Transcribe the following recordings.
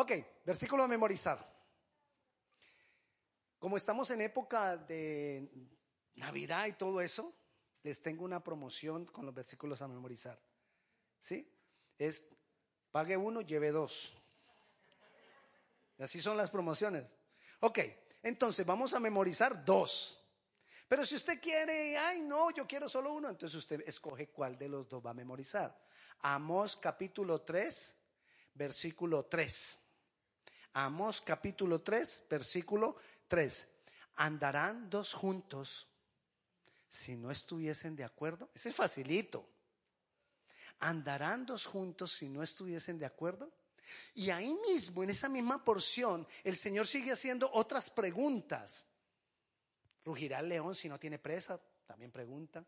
Ok, versículo a memorizar. Como estamos en época de Navidad y todo eso, les tengo una promoción con los versículos a memorizar. ¿Sí? Es pague uno, lleve dos. Así son las promociones. Ok, entonces vamos a memorizar dos. Pero si usted quiere, ay no, yo quiero solo uno, entonces usted escoge cuál de los dos va a memorizar. Amos capítulo 3, versículo 3. Amos capítulo 3, versículo 3. ¿Andarán dos juntos si no estuviesen de acuerdo? Ese es facilito. ¿Andarán dos juntos si no estuviesen de acuerdo? Y ahí mismo, en esa misma porción, el Señor sigue haciendo otras preguntas. ¿Rugirá el león si no tiene presa? También pregunta.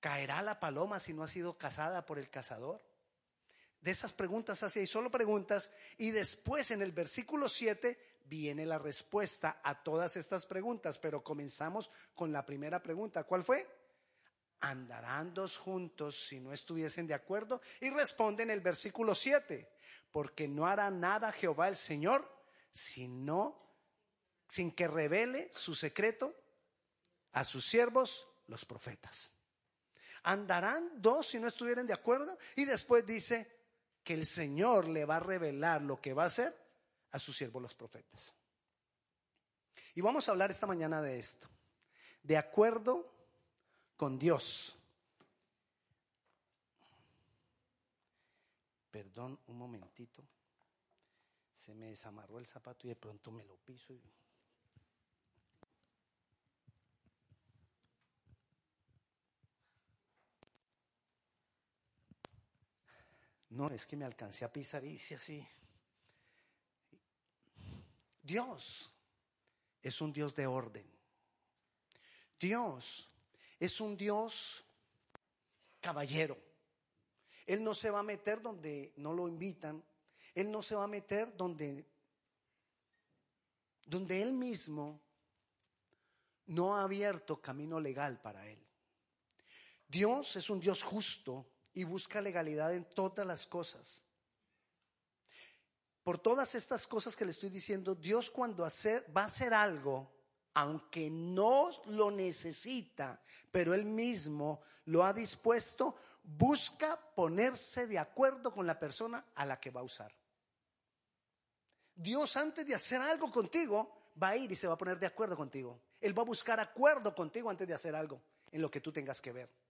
¿Caerá la paloma si no ha sido cazada por el cazador? De esas preguntas hacia ahí, solo preguntas. Y después en el versículo 7 viene la respuesta a todas estas preguntas. Pero comenzamos con la primera pregunta. ¿Cuál fue? ¿Andarán dos juntos si no estuviesen de acuerdo? Y responde en el versículo 7, porque no hará nada Jehová el Señor, sino sin que revele su secreto a sus siervos, los profetas. ¿Andarán dos si no estuvieran de acuerdo? Y después dice que el Señor le va a revelar lo que va a hacer a sus siervos, los profetas. Y vamos a hablar esta mañana de esto. De acuerdo con Dios. Perdón un momentito. Se me desamarró el zapato y de pronto me lo piso. No, es que me alcancé a pisar y hice así. Dios es un Dios de orden. Dios es un Dios caballero. Él no se va a meter donde no lo invitan. Él no se va a meter donde, donde Él mismo no ha abierto camino legal para Él. Dios es un Dios justo y busca legalidad en todas las cosas. Por todas estas cosas que le estoy diciendo, Dios cuando va a hacer algo, aunque no lo necesita, pero Él mismo lo ha dispuesto, busca ponerse de acuerdo con la persona a la que va a usar. Dios antes de hacer algo contigo, va a ir y se va a poner de acuerdo contigo. Él va a buscar acuerdo contigo antes de hacer algo en lo que tú tengas que ver.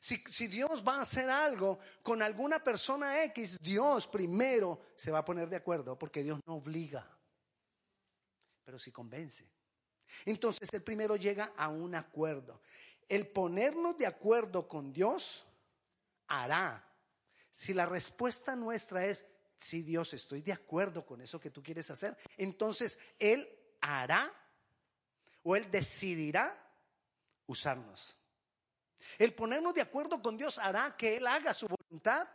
Si, Dios va a hacer algo con alguna persona X, Dios primero se va a poner de acuerdo porque Dios no obliga, pero si convence. Entonces el primero llega a un acuerdo. El ponernos de acuerdo con Dios hará. Si la respuesta nuestra es, si Dios estoy de acuerdo con eso que tú quieres hacer, entonces Él hará o Él decidirá usarnos. El ponernos de acuerdo con Dios hará que Él haga su voluntad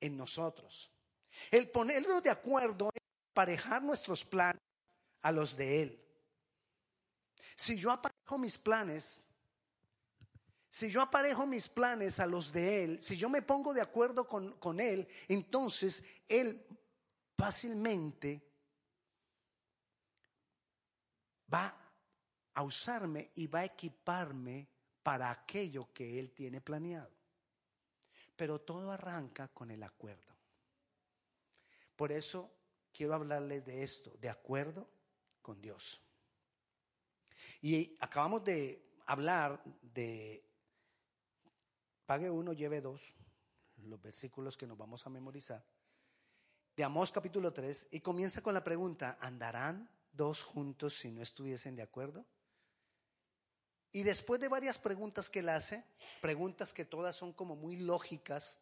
en nosotros. El ponernos de acuerdo es aparejar nuestros planes a los de Él. Si yo aparejo mis planes, si yo aparejo mis planes a los de Él, si yo me pongo de acuerdo con, con Él, entonces Él fácilmente va a usarme y va a equiparme para aquello que Él tiene planeado. Pero todo arranca con el acuerdo. Por eso quiero hablarles de esto, de acuerdo con Dios. Y acabamos de hablar de pague uno, lleve dos, los versículos que nos vamos a memorizar, de Amós capítulo 3, y comienza con la pregunta, ¿andarán dos juntos si no estuviesen de acuerdo? Y después de varias preguntas que él hace, preguntas que todas son como muy lógicas,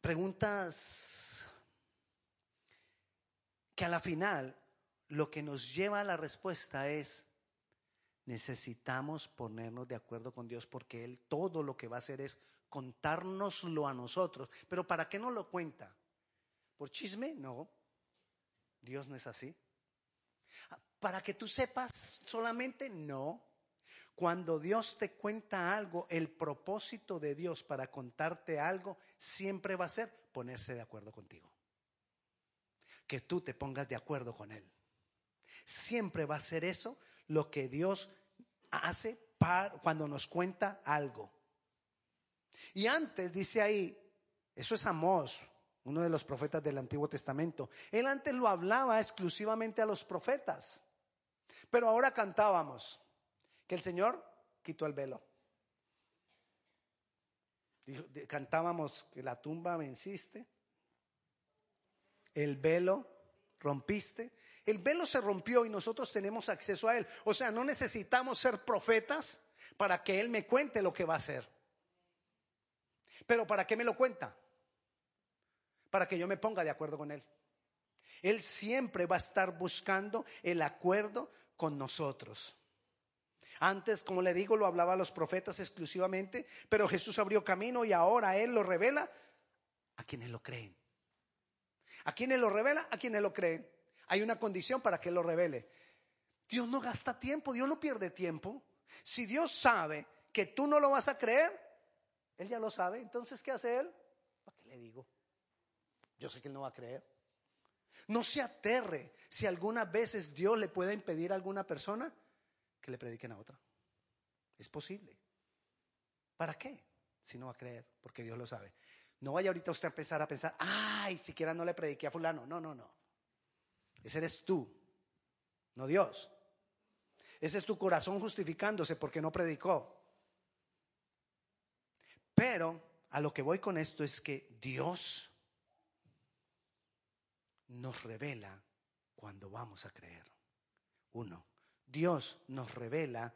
preguntas que a la final lo que nos lleva a la respuesta es, necesitamos ponernos de acuerdo con Dios porque Él todo lo que va a hacer es contárnoslo a nosotros. Pero ¿para qué no lo cuenta? ¿Por chisme? No. Dios no es así. ¿Para que tú sepas solamente? No. Cuando Dios te cuenta algo, el propósito de Dios para contarte algo siempre va a ser ponerse de acuerdo contigo. Que tú te pongas de acuerdo con Él. Siempre va a ser eso lo que Dios hace cuando nos cuenta algo. Y antes dice ahí, eso es Amós, uno de los profetas del Antiguo Testamento. Él antes lo hablaba exclusivamente a los profetas. Pero ahora cantábamos que el Señor quitó el velo. Cantábamos que la tumba venciste, el velo rompiste. El velo se rompió y nosotros tenemos acceso a él. O sea, no necesitamos ser profetas para que él me cuente lo que va a hacer. Pero ¿para qué me lo cuenta? Para que yo me ponga de acuerdo con él. Él siempre va a estar buscando el acuerdo con nosotros. Antes, como le digo, lo hablaba a los profetas exclusivamente, pero Jesús abrió camino y ahora Él lo revela a quienes lo creen. ¿A quienes lo revela? A quienes lo creen. Hay una condición para que Él lo revele. Dios no gasta tiempo, Dios no pierde tiempo. Si Dios sabe que tú no lo vas a creer, Él ya lo sabe. Entonces, ¿qué hace Él? ¿Para qué le digo? Yo sé que Él no va a creer. No se aterre si algunas veces Dios le puede impedir a alguna persona que le prediquen a otra. Es posible. ¿Para qué? Si no va a creer, porque Dios lo sabe. No vaya ahorita usted a empezar a pensar, ay, siquiera no le prediqué a fulano. No, no, no. Ese eres tú, no Dios. Ese es tu corazón justificándose porque no predicó. Pero a lo que voy con esto es que Dios nos revela cuando vamos a creer. Uno, Dios nos revela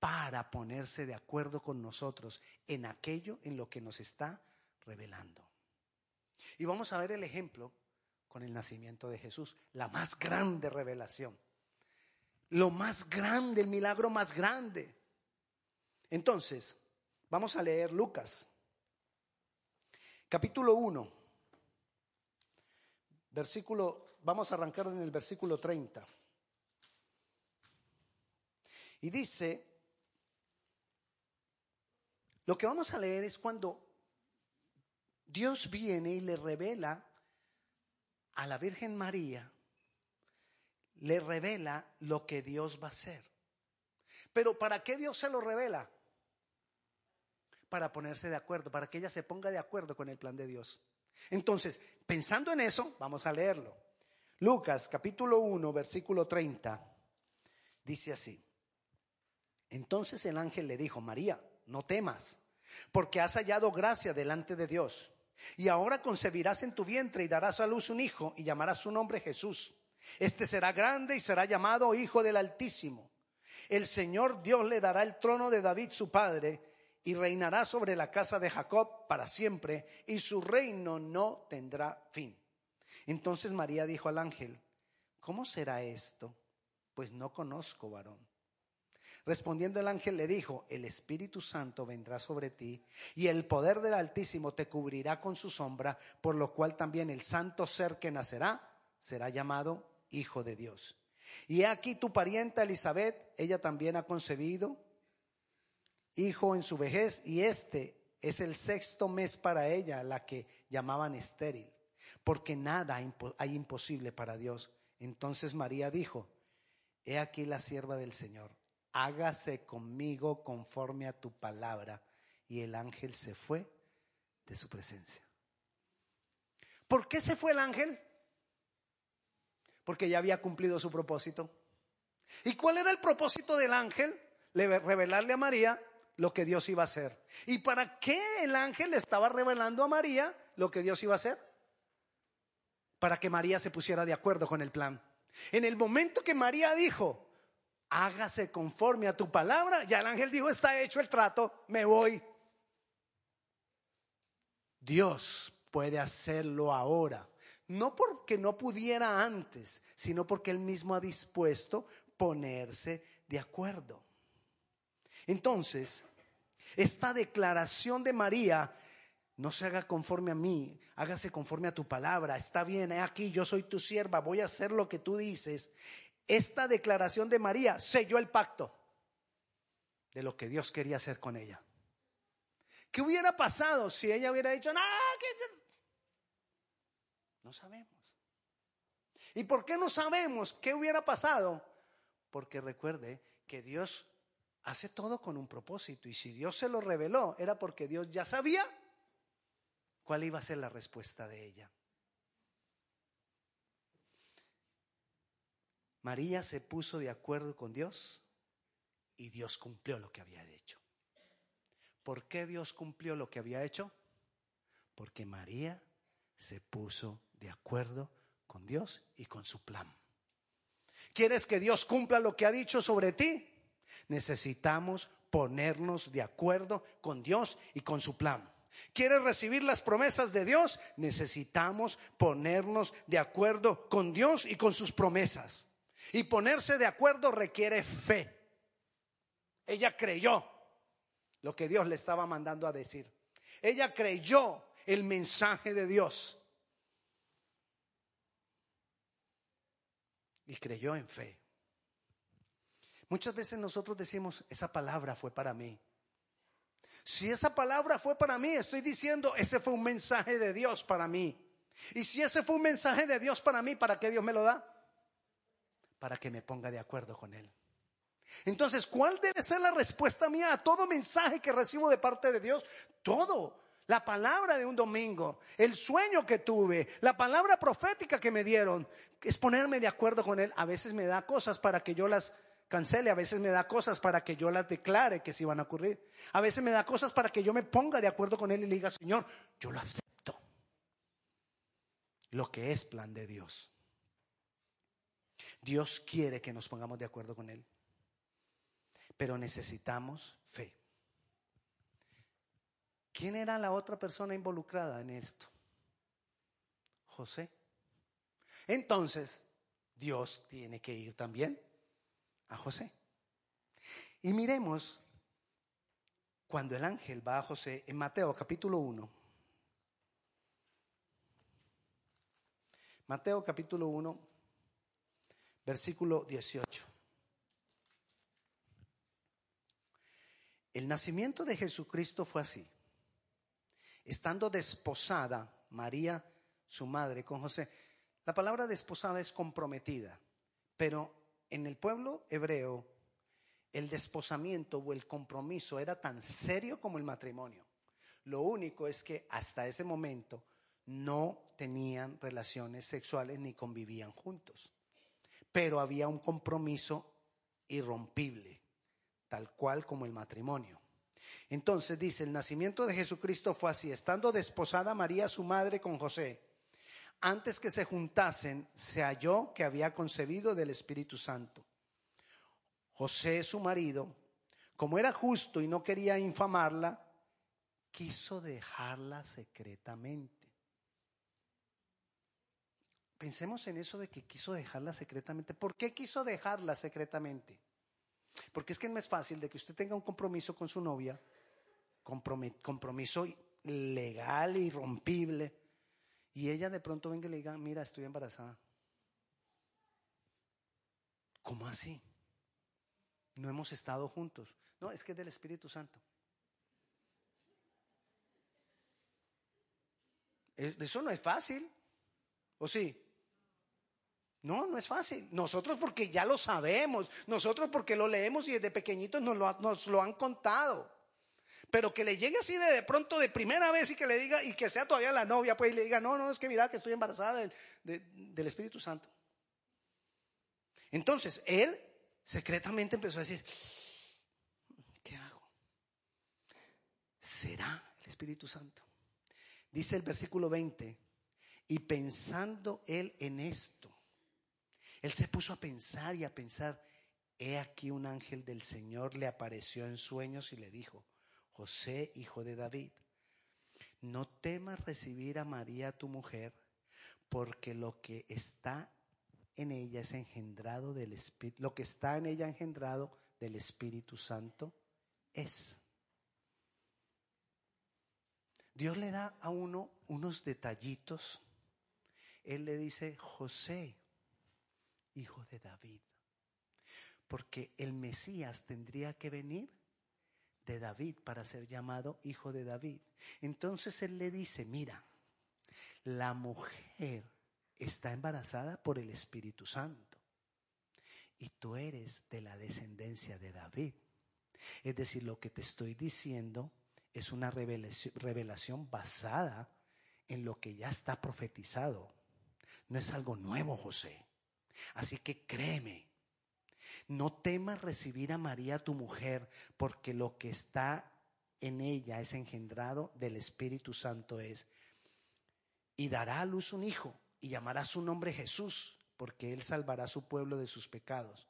para ponerse de acuerdo con nosotros en aquello en lo que nos está revelando. Y vamos a ver el ejemplo con el nacimiento de Jesús, la más grande revelación, lo más grande, el milagro más grande. Entonces, vamos a leer Lucas, capítulo 1, versículo, vamos a arrancar en el versículo 30. Y dice, lo que vamos a leer es cuando Dios viene y le revela a la Virgen María, le revela lo que Dios va a hacer. Pero ¿para qué Dios se lo revela? Para ponerse de acuerdo, para que ella se ponga de acuerdo con el plan de Dios. Entonces, pensando en eso, vamos a leerlo. Lucas capítulo 1, versículo 30, dice así. Entonces el ángel le dijo, María, no temas, porque has hallado gracia delante de Dios. Y ahora concebirás en tu vientre y darás a luz un hijo y llamarás su nombre Jesús. Este será grande y será llamado Hijo del Altísimo. El Señor Dios le dará el trono de David su padre y reinará sobre la casa de Jacob para siempre y su reino no tendrá fin. Entonces María dijo al ángel, ¿cómo será esto? Pues no conozco varón. Respondiendo el ángel le dijo, el Espíritu Santo vendrá sobre ti y el poder del Altísimo te cubrirá con su sombra, por lo cual también el santo ser que nacerá será llamado Hijo de Dios. Y aquí tu parienta Elizabeth, ella también ha concebido hijo en su vejez y este es el sexto mes para ella, la que llamaban estéril, porque nada hay imposible para Dios. Entonces María dijo, he aquí la sierva del Señor hágase conmigo conforme a tu palabra. Y el ángel se fue de su presencia. ¿Por qué se fue el ángel? Porque ya había cumplido su propósito. ¿Y cuál era el propósito del ángel? Revelarle a María lo que Dios iba a hacer. ¿Y para qué el ángel le estaba revelando a María lo que Dios iba a hacer? Para que María se pusiera de acuerdo con el plan. En el momento que María dijo, hágase conforme a tu palabra. Ya el ángel dijo, está hecho el trato, me voy. Dios puede hacerlo ahora, no porque no pudiera antes, sino porque él mismo ha dispuesto ponerse de acuerdo. Entonces, esta declaración de María, no se haga conforme a mí, hágase conforme a tu palabra, está bien, aquí, yo soy tu sierva, voy a hacer lo que tú dices, esta declaración de María selló el pacto. de lo que Dios quería hacer con ella. ¿Qué hubiera pasado si ella hubiera dicho, no, no sabemos? ¿Y por qué no sabemos qué hubiera pasado? Porque recuerde que Dios hace todo con un propósito y si Dios se lo reveló era porque Dios ya sabía cuál iba a ser la respuesta de ella. María se puso de acuerdo con Dios y Dios cumplió lo que había hecho. ¿Por qué Dios cumplió lo que había hecho? Porque María se puso de acuerdo con Dios y con su plan. ¿Quieres que Dios cumpla lo que ha dicho sobre ti? Necesitamos ponernos de acuerdo con Dios y con su plan. ¿Quieres recibir las promesas de Dios? Necesitamos ponernos de acuerdo con Dios y con sus promesas. Y ponerse de acuerdo requiere fe. Ella creyó lo que Dios le estaba mandando a decir. Ella creyó el mensaje de Dios. Y creyó en fe. Muchas veces nosotros decimos, esa palabra fue para mí. Si esa palabra fue para mí, estoy diciendo, ese fue un mensaje de Dios para mí. Y si ese fue un mensaje de Dios para mí, ¿para qué Dios me lo da? Para que me ponga de acuerdo con Él. Entonces, ¿cuál debe ser la respuesta mía a todo mensaje que recibo de parte de Dios? Todo. La palabra de un domingo, el sueño que tuve, la palabra profética que me dieron, es ponerme de acuerdo con Él. A veces me da cosas para que yo las cancele, a veces me da cosas para que yo las declare que sí van a ocurrir. A veces me da cosas para que yo me ponga de acuerdo con Él y le diga, Señor, yo lo acepto. Lo que es plan de Dios. Dios quiere que nos pongamos de acuerdo con Él. Pero necesitamos fe. ¿Quién era la otra persona involucrada en esto? José. Entonces, Dios tiene que ir también a José. Y miremos cuando el ángel va a José en Mateo capítulo 1. Mateo capítulo 1, versículo 18. El nacimiento de Jesucristo fue así estando desposada María, su madre, con José. La palabra desposada es comprometida, pero en el pueblo hebreo el desposamiento o el compromiso era tan serio como el matrimonio. Lo único es que hasta ese momento no tenían relaciones sexuales ni convivían juntos, pero había un compromiso irrompible, tal cual como el matrimonio. Entonces dice, el nacimiento de Jesucristo fue así, estando desposada María su madre con José. Antes que se juntasen, se halló que había concebido del Espíritu Santo. José, su marido, como era justo y no quería infamarla, quiso dejarla secretamente. Pensemos en eso de que quiso dejarla secretamente. ¿Por qué quiso dejarla secretamente? Porque es que no es fácil de que usted tenga un compromiso con su novia, compromiso legal, irrompible, y ella de pronto venga y le diga, mira, estoy embarazada. ¿Cómo así? No hemos estado juntos. No, es que es del Espíritu Santo. Eso no es fácil. ¿O sí? No, no es fácil. Nosotros porque ya lo sabemos, nosotros porque lo leemos y desde pequeñitos nos lo, nos lo han contado. Pero que le llegue así de, pronto de primera vez y que le diga, y que sea todavía la novia, pues y le diga, no, no, es que mira que estoy embarazada del, Espíritu Santo. Entonces, él secretamente empezó a decir, ¿qué hago? ¿Será el Espíritu Santo? Dice el versículo 20, y pensando él en esto, él se puso a pensar y a pensar, he aquí un ángel del Señor le apareció en sueños y le dijo, José, hijo de David, no temas recibir a María tu mujer, porque lo que está en ella es engendrado del Espíritu, lo que está en ella engendrado del Espíritu Santo es. Dios le da a uno unos detallitos. Él le dice, José, hijo de David. Porque el Mesías tendría que venir de David para ser llamado hijo de David. Entonces él le dice, mira, la mujer está embarazada por el Espíritu Santo y tú eres de la descendencia de David. Es decir, lo que te estoy diciendo es una revelación, basada en lo que ya está profetizado. No es algo nuevo, José. Así que créeme, no temas recibir a María tu mujer, porque lo que está en ella es engendrado del Espíritu Santo es, y dará a luz un hijo, y llamará su nombre Jesús, porque él salvará a su pueblo de sus pecados.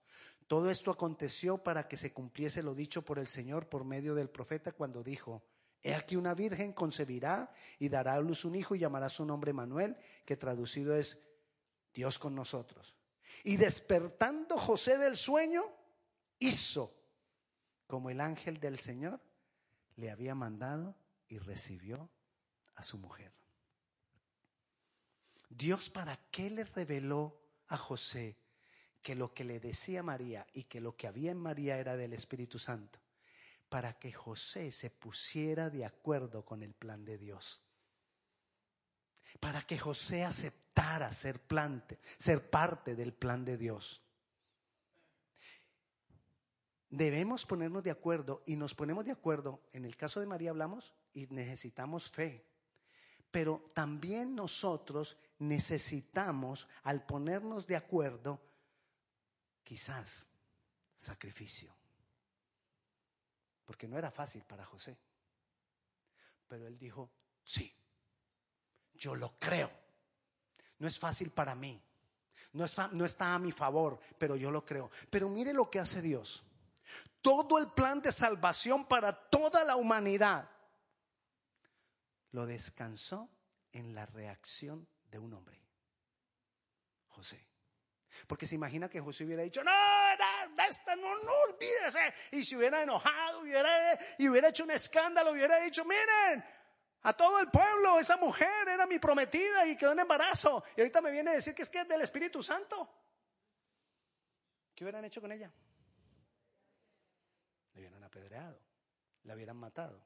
Todo esto aconteció para que se cumpliese lo dicho por el Señor por medio del profeta cuando dijo, He aquí una virgen concebirá y dará a luz un hijo y llamará su nombre Manuel, que traducido es Dios con nosotros. Y despertando José del sueño, hizo como el ángel del Señor le había mandado y recibió a su mujer. Dios para qué le reveló a José que lo que le decía María y que lo que había en María era del Espíritu Santo, para que José se pusiera de acuerdo con el plan de Dios. Para que José aceptara ser, plante, ser parte del plan de Dios. Debemos ponernos de acuerdo y nos ponemos de acuerdo. En el caso de María hablamos y necesitamos fe. Pero también nosotros necesitamos, al ponernos de acuerdo, quizás sacrificio. Porque no era fácil para José. Pero él dijo, sí, yo lo creo. No es fácil para mí. No, no está a mi favor, pero yo lo creo. Pero mire lo que hace Dios. Todo el plan de salvación para toda la humanidad lo descansó en la reacción de un hombre, José. Porque se imagina que José hubiera dicho, no, esta no, no, olvídese. Y se hubiera enojado, hubiera, y hubiera hecho un escándalo, hubiera dicho, miren, a todo el pueblo, esa mujer era mi prometida y quedó en embarazo. Y ahorita me viene a decir que es que es del Espíritu Santo. ¿Qué hubieran hecho con ella? Le hubieran apedreado, la hubieran matado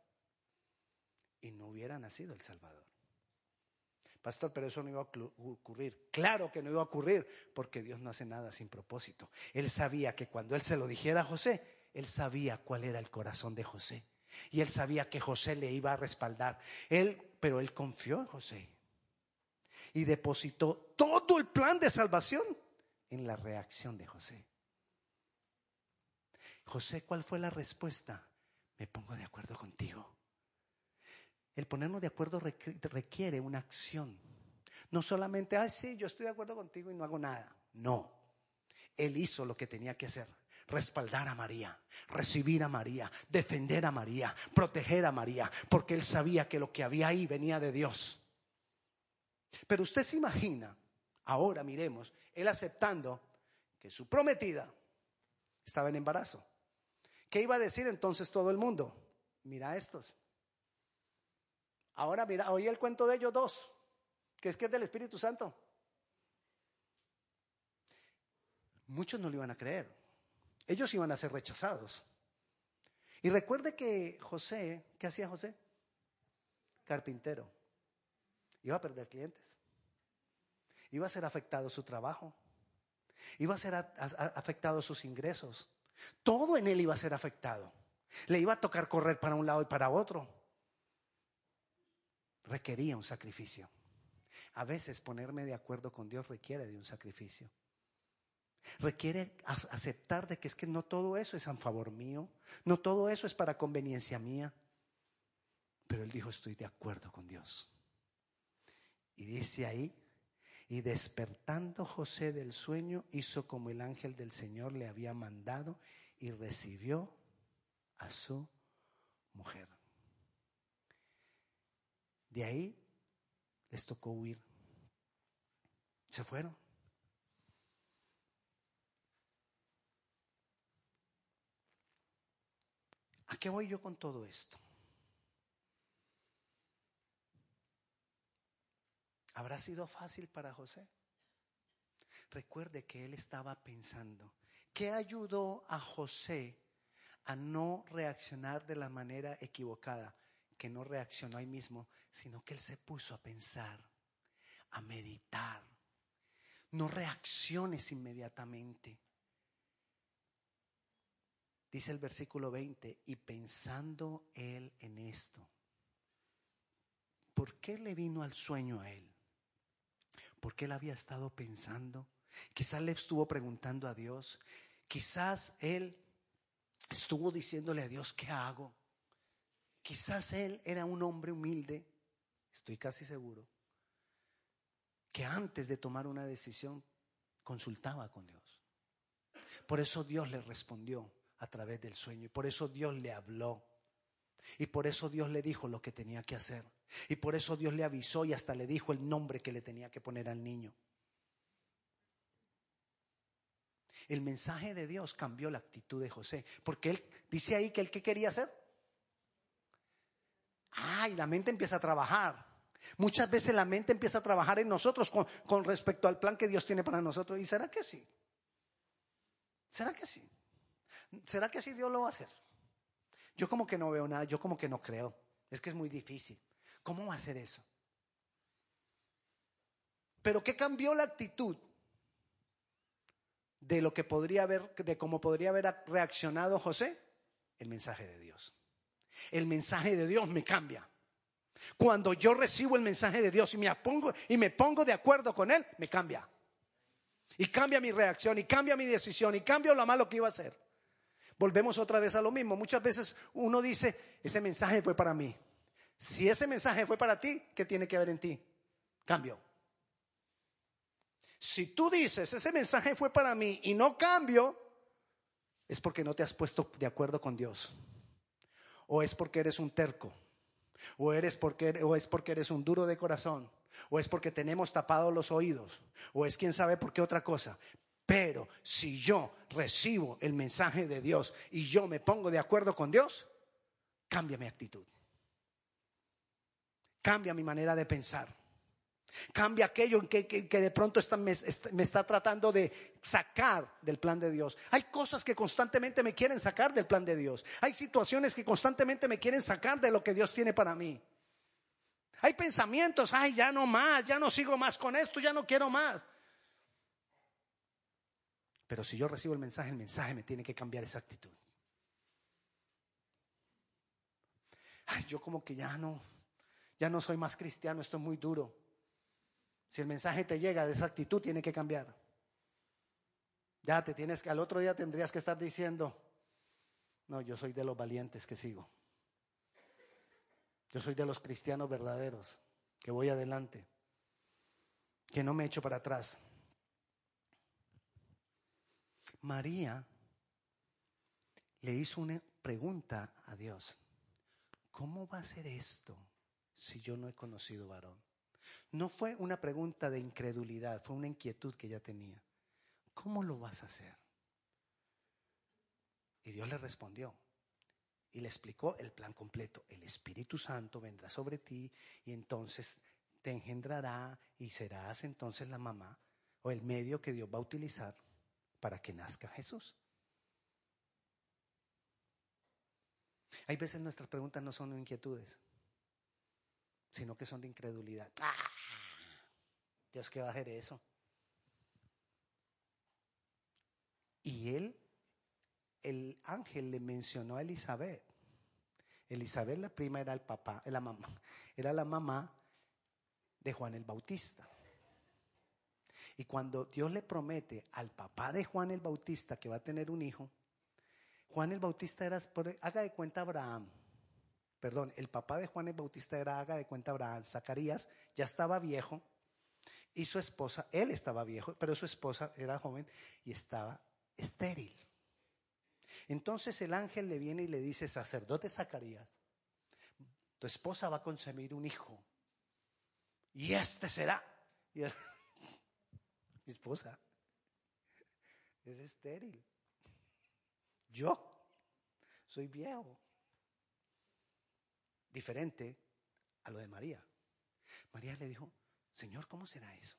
y no hubiera nacido el Salvador. Pastor, pero eso no iba a ocurrir. Claro que no iba a ocurrir, porque Dios no hace nada sin propósito. Él sabía que cuando Él se lo dijera a José, Él sabía cuál era el corazón de José. Y Él sabía que José le iba a respaldar. Él, pero Él confió en José. Y depositó todo el plan de salvación en la reacción de José. José, ¿cuál fue la respuesta? Me pongo de acuerdo contigo. El ponernos de acuerdo requiere una acción. No solamente, ah, sí, yo estoy de acuerdo contigo y no hago nada. No. Él hizo lo que tenía que hacer. Respaldar a María, recibir a María, defender a María, proteger a María, porque él sabía que lo que había ahí venía de Dios. Pero usted se imagina, ahora miremos, él aceptando que su prometida estaba en embarazo. ¿Qué iba a decir entonces todo el mundo? Mira estos. Ahora mira, oí el cuento de ellos dos, que es que es del Espíritu Santo. Muchos no lo iban a creer. Ellos iban a ser rechazados. Y recuerde que José, ¿qué hacía José? Carpintero. Iba a perder clientes. Iba a ser afectado su trabajo. Iba a ser afectado sus ingresos. Todo en él iba a ser afectado. Le iba a tocar correr para un lado y para otro requería un sacrificio. A veces ponerme de acuerdo con Dios requiere de un sacrificio. Requiere aceptar de que es que no todo eso es en favor mío, no todo eso es para conveniencia mía. Pero él dijo, estoy de acuerdo con Dios. Y dice ahí, y despertando José del sueño, hizo como el ángel del Señor le había mandado y recibió a su mujer. De ahí les tocó huir. Se fueron. ¿A qué voy yo con todo esto? ¿Habrá sido fácil para José? Recuerde que él estaba pensando, ¿qué ayudó a José a no reaccionar de la manera equivocada, que no reaccionó ahí mismo, sino que él se puso a pensar, a meditar. No reacciones inmediatamente. Dice el versículo 20, y pensando él en esto, ¿por qué le vino al sueño a él? Porque él había estado pensando, quizás le estuvo preguntando a Dios, quizás él estuvo diciéndole a Dios, ¿qué hago? Quizás él era un hombre humilde, estoy casi seguro, que antes de tomar una decisión consultaba con Dios. Por eso Dios le respondió a través del sueño. Y por eso Dios le habló. Y por eso Dios le dijo lo que tenía que hacer. Y por eso Dios le avisó y hasta le dijo el nombre que le tenía que poner al niño. El mensaje de Dios cambió la actitud de José. Porque él dice ahí que él qué quería hacer. Ay, la mente empieza a trabajar. Muchas veces la mente empieza a trabajar en nosotros con, con respecto al plan que Dios tiene para nosotros. ¿Y será que sí? ¿Será que sí? ¿Será que así Dios lo va a hacer? Yo como que no veo nada, yo como que no creo. Es que es muy difícil. ¿Cómo va a hacer eso? Pero ¿qué cambió la actitud de lo que podría haber, de cómo podría haber reaccionado José? El mensaje de Dios. El mensaje de Dios me cambia. Cuando yo recibo el mensaje de Dios y me pongo, y me pongo de acuerdo con él, me cambia. Y cambia mi reacción, y cambia mi decisión, y cambia lo malo que iba a hacer. Volvemos otra vez a lo mismo. Muchas veces uno dice, ese mensaje fue para mí. Si ese mensaje fue para ti, ¿qué tiene que ver en ti? Cambio. Si tú dices, ese mensaje fue para mí y no cambio, es porque no te has puesto de acuerdo con Dios. O es porque eres un terco. O, eres porque, o es porque eres un duro de corazón. O es porque tenemos tapados los oídos. O es quién sabe por qué otra cosa. Pero si yo recibo el mensaje de Dios y yo me pongo de acuerdo con Dios, cambia mi actitud. Cambia mi manera de pensar. Cambia aquello que, que, de pronto me, me, está tratando de sacar del plan de Dios. Hay cosas que constantemente me quieren sacar del plan de Dios. Hay situaciones que constantemente me quieren sacar de lo que Dios tiene para mí. Hay pensamientos, ay, ya no más, ya no sigo más con esto, ya no quiero más. Pero si yo recibo el mensaje, el mensaje me tiene que cambiar esa actitud. Ay, yo como que ya no, ya no soy más cristiano, esto es muy duro. Si el mensaje te llega de esa actitud, tiene que cambiar. Ya te tienes que, al otro día tendrías que estar diciendo, no, yo soy de los valientes que sigo. Yo soy de los cristianos verdaderos, que voy adelante, que no me echo para atrás. María le hizo una pregunta a Dios. ¿Cómo va a ser esto si yo no he conocido varón? No fue una pregunta de incredulidad, fue una inquietud que ella tenía. ¿Cómo lo vas a hacer? Y Dios le respondió y le explicó el plan completo. El Espíritu Santo vendrá sobre ti y entonces te engendrará y serás entonces la mamá o el medio que Dios va a utilizar para que nazca Jesús. Hay veces nuestras preguntas no son inquietudes, sino que son de incredulidad. ¡Ah! Dios, ¿qué va a hacer eso? Y él, el ángel le mencionó a Elizabeth. Elizabeth, la prima, era el papá, la mamá, era la mamá de Juan el Bautista. Y cuando Dios le promete al papá de Juan el Bautista que va a tener un hijo, Juan el Bautista era, haga de cuenta Abraham, perdón, el papá de Juan el Bautista era, haga de cuenta Abraham, Zacarías ya estaba viejo y su esposa, él estaba viejo, pero su esposa era joven y estaba estéril. Entonces el ángel le viene y le dice, sacerdote Zacarías, tu esposa va a concebir un hijo y este será. Y mi esposa, es estéril. Yo soy viejo. Diferente a lo de María. María le dijo, Señor, ¿cómo será eso?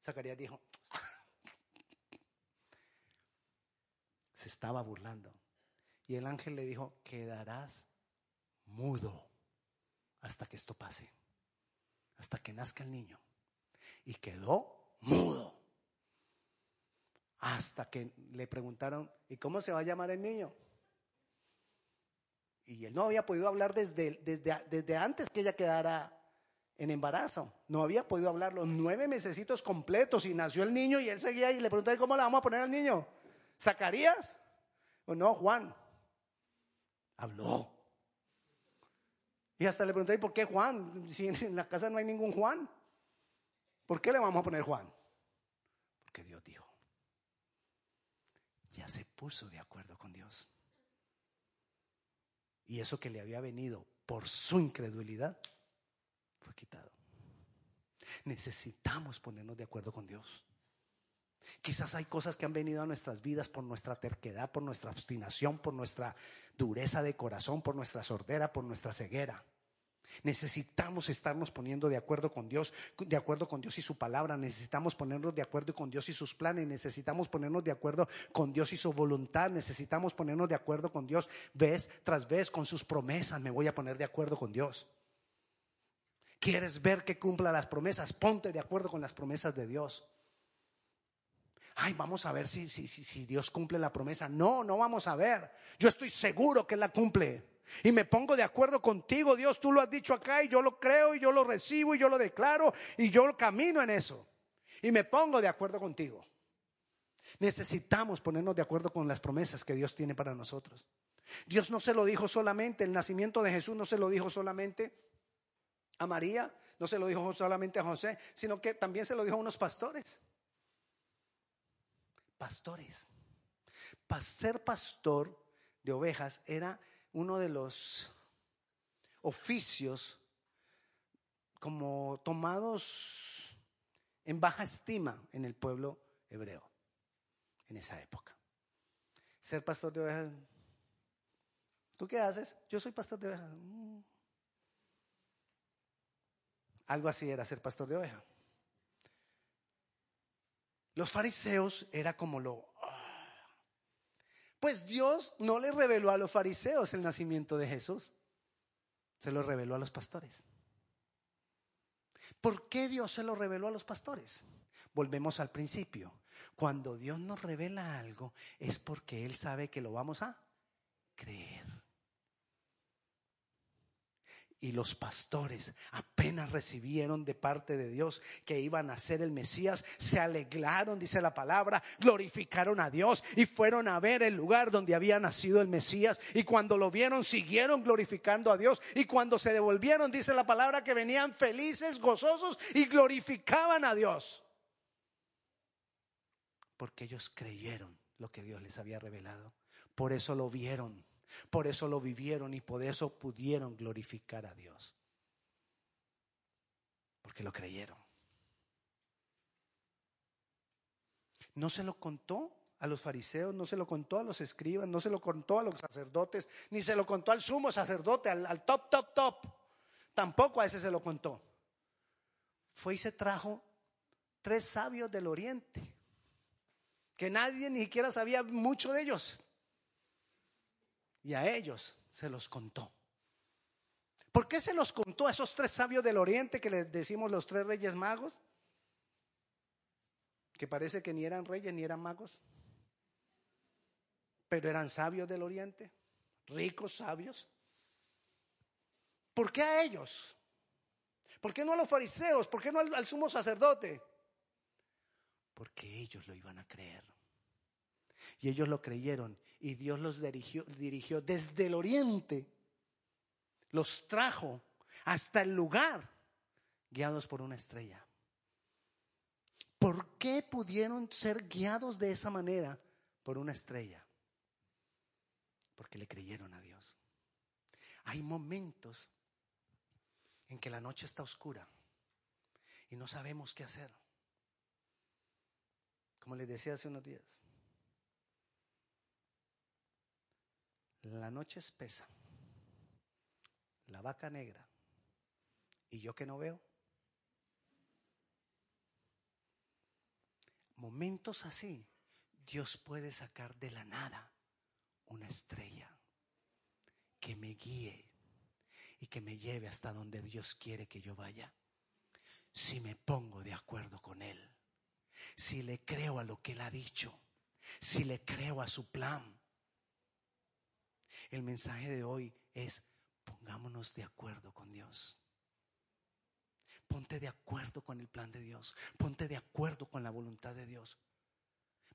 Zacarías dijo, se estaba burlando. Y el ángel le dijo, quedarás mudo hasta que esto pase, hasta que nazca el niño. Y quedó mudo. Hasta que le preguntaron, ¿y cómo se va a llamar el niño? Y él no había podido hablar desde, desde, desde antes que ella quedara en embarazo. No había podido hablar los nueve mesecitos completos y nació el niño y él seguía y le preguntaba, ¿cómo le vamos a poner al niño? ¿Zacarías? O no, Juan. Habló. Y hasta le pregunté, ¿por qué Juan? Si en la casa no hay ningún Juan. ¿Por qué le vamos a poner Juan? Porque Dios dijo. Ya se puso de acuerdo con Dios. Y eso que le había venido por su incredulidad fue quitado. Necesitamos ponernos de acuerdo con Dios. Quizás hay cosas que han venido a nuestras vidas por nuestra terquedad, por nuestra obstinación, por nuestra dureza de corazón, por nuestra sordera, por nuestra ceguera. Necesitamos estarnos poniendo de acuerdo con Dios, de acuerdo con Dios y su palabra. Necesitamos ponernos de acuerdo con Dios y sus planes. Necesitamos ponernos de acuerdo con Dios y su voluntad. Necesitamos ponernos de acuerdo con Dios vez tras vez con sus promesas. Me voy a poner de acuerdo con Dios. ¿Quieres ver que cumpla las promesas? Ponte de acuerdo con las promesas de Dios. Ay, vamos a ver si, si, si, Dios cumple la promesa. No, no vamos a ver. Yo estoy seguro que la cumple. Y me pongo de acuerdo contigo, Dios, tú lo has dicho acá y yo lo creo y yo lo recibo y yo lo declaro y yo camino en eso. Y me pongo de acuerdo contigo. Necesitamos ponernos de acuerdo con las promesas que Dios tiene para nosotros. Dios no se lo dijo solamente, el nacimiento de Jesús no se lo dijo solamente a María, no se lo dijo solamente a José, sino que también se lo dijo a unos pastores pastores. Ser pastor de ovejas era uno de los oficios como tomados en baja estima en el pueblo hebreo en esa época. Ser pastor de ovejas. ¿Tú qué haces? Yo soy pastor de ovejas. Mm. Algo así era ser pastor de ovejas. Los fariseos era como lo... Pues Dios no le reveló a los fariseos el nacimiento de Jesús, se lo reveló a los pastores. ¿Por qué Dios se lo reveló a los pastores? Volvemos al principio. Cuando Dios nos revela algo es porque Él sabe que lo vamos a creer y los pastores apenas recibieron de parte de Dios que iban a ser el Mesías, se alegraron, dice la palabra, glorificaron a Dios y fueron a ver el lugar donde había nacido el Mesías. Y cuando lo vieron siguieron glorificando a Dios. Y cuando se devolvieron, dice la palabra, que venían felices, gozosos y glorificaban a Dios. Porque ellos creyeron lo que Dios les había revelado, por eso lo vieron por eso lo vivieron y por eso pudieron glorificar a Dios. Porque lo creyeron. No se lo contó a los fariseos, no se lo contó a los escribas, no se lo contó a los sacerdotes, ni se lo contó al sumo sacerdote, al, top, top, top. Tampoco a ese se lo contó. Fue y se trajo tres sabios del oriente, que nadie ni siquiera sabía mucho de ellos y a ellos se los contó. ¿Por qué se los contó a esos tres sabios del oriente que les decimos los tres reyes magos? Que parece que ni eran reyes ni eran magos, pero eran sabios del oriente, ricos sabios. ¿Por qué a ellos? ¿Por qué no a los fariseos? ¿Por qué no al, al sumo sacerdote? Porque ellos lo iban a creer. Y ellos lo creyeron y Dios los dirigió, desde el oriente, los trajo hasta el lugar guiados por una estrella. ¿Por qué pudieron ser guiados de esa manera por una estrella? Porque le creyeron a Dios. Hay momentos en que la noche está oscura y no sabemos qué hacer. Como les decía hace unos días, La noche espesa, la vaca negra, y yo que no veo. Momentos así, Dios puede sacar de la nada una estrella. que me guíe y que me lleve hasta donde Dios quiere que yo vaya. Si me pongo de acuerdo con Él, si le creo a lo que Él ha dicho, si le creo a su plan. El mensaje de hoy es, pongámonos de acuerdo con Dios. Ponte de acuerdo con el plan de Dios. Ponte de acuerdo con la voluntad de Dios.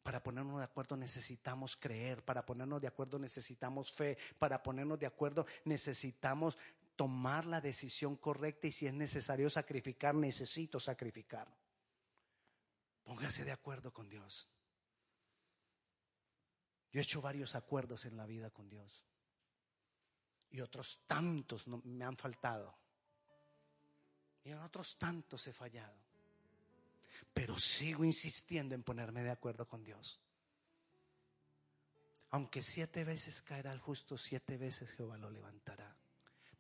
Para ponernos de acuerdo necesitamos creer, para ponernos de acuerdo necesitamos fe, para ponernos de acuerdo necesitamos tomar la decisión correcta y si es necesario sacrificar, necesito sacrificar. Póngase de acuerdo con Dios. Yo he hecho varios acuerdos en la vida con Dios y otros tantos me han faltado y en otros tantos he fallado pero sigo insistiendo en ponerme de acuerdo con Dios. Aunque siete veces caerá el justo, siete veces Jehová lo levantará.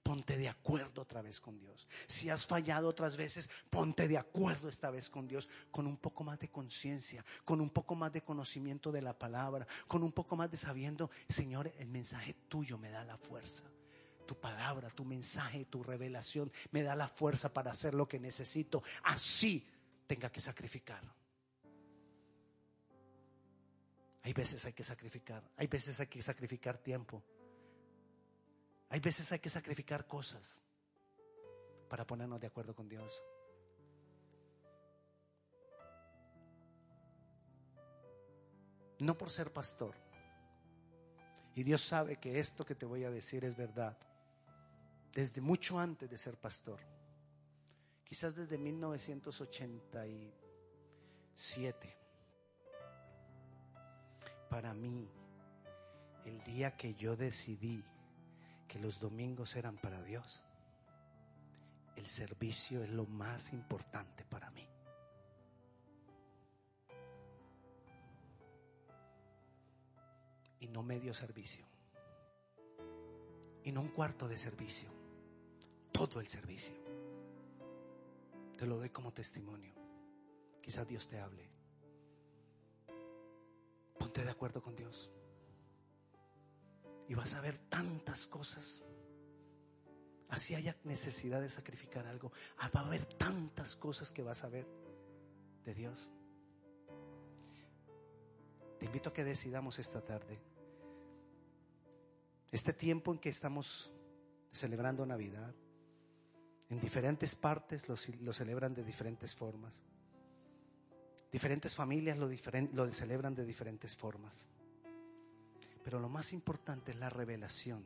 Ponte de acuerdo otra vez con Dios. Si has fallado otras veces, ponte de acuerdo esta vez con Dios, con un poco más de conciencia, con un poco más de conocimiento de la palabra, con un poco más de sabiendo, Señor, el mensaje tuyo me da la fuerza. Tu palabra, tu mensaje, tu revelación me da la fuerza para hacer lo que necesito. Así tenga que sacrificar. Hay veces hay que sacrificar, hay veces hay que sacrificar tiempo, hay veces hay que sacrificar cosas para ponernos de acuerdo con Dios. No por ser pastor. Y Dios sabe que esto que te voy a decir es verdad. Desde mucho antes de ser pastor quizás desde 1987. Para mí, el día que yo decidí que los domingos eran para Dios, el servicio es lo más importante para mí. Y no medio servicio. Y no un cuarto de servicio. Todo el servicio. Te lo doy como testimonio. Quizás Dios te hable. Ponte de acuerdo con Dios. Y vas a ver tantas cosas. Así haya necesidad de sacrificar algo. Ah, va a haber tantas cosas que vas a ver de Dios. Te invito a que decidamos esta tarde. Este tiempo en que estamos celebrando Navidad en diferentes partes lo, celebran de diferentes formas. Diferentes familias lo, lo celebran de diferentes formas. Pero lo más importante es la revelación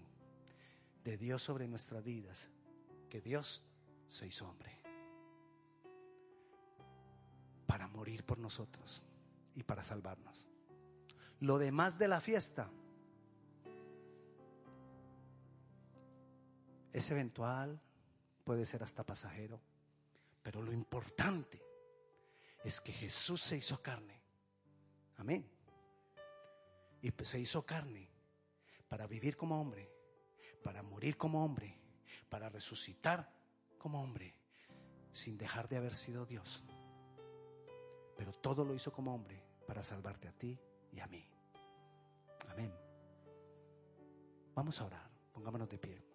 de Dios sobre nuestras vidas, que Dios se hizo hombre para morir por nosotros y para salvarnos. Lo demás de la fiesta es eventual, puede ser hasta pasajero, pero lo importante es que Jesús se hizo carne. Amén. Y se hizo carne para vivir como hombre, para morir como hombre, para resucitar como hombre, sin dejar de haber sido Dios. Pero todo lo hizo como hombre para salvarte a ti y a mí. Amén. Vamos a orar, pongámonos de pie.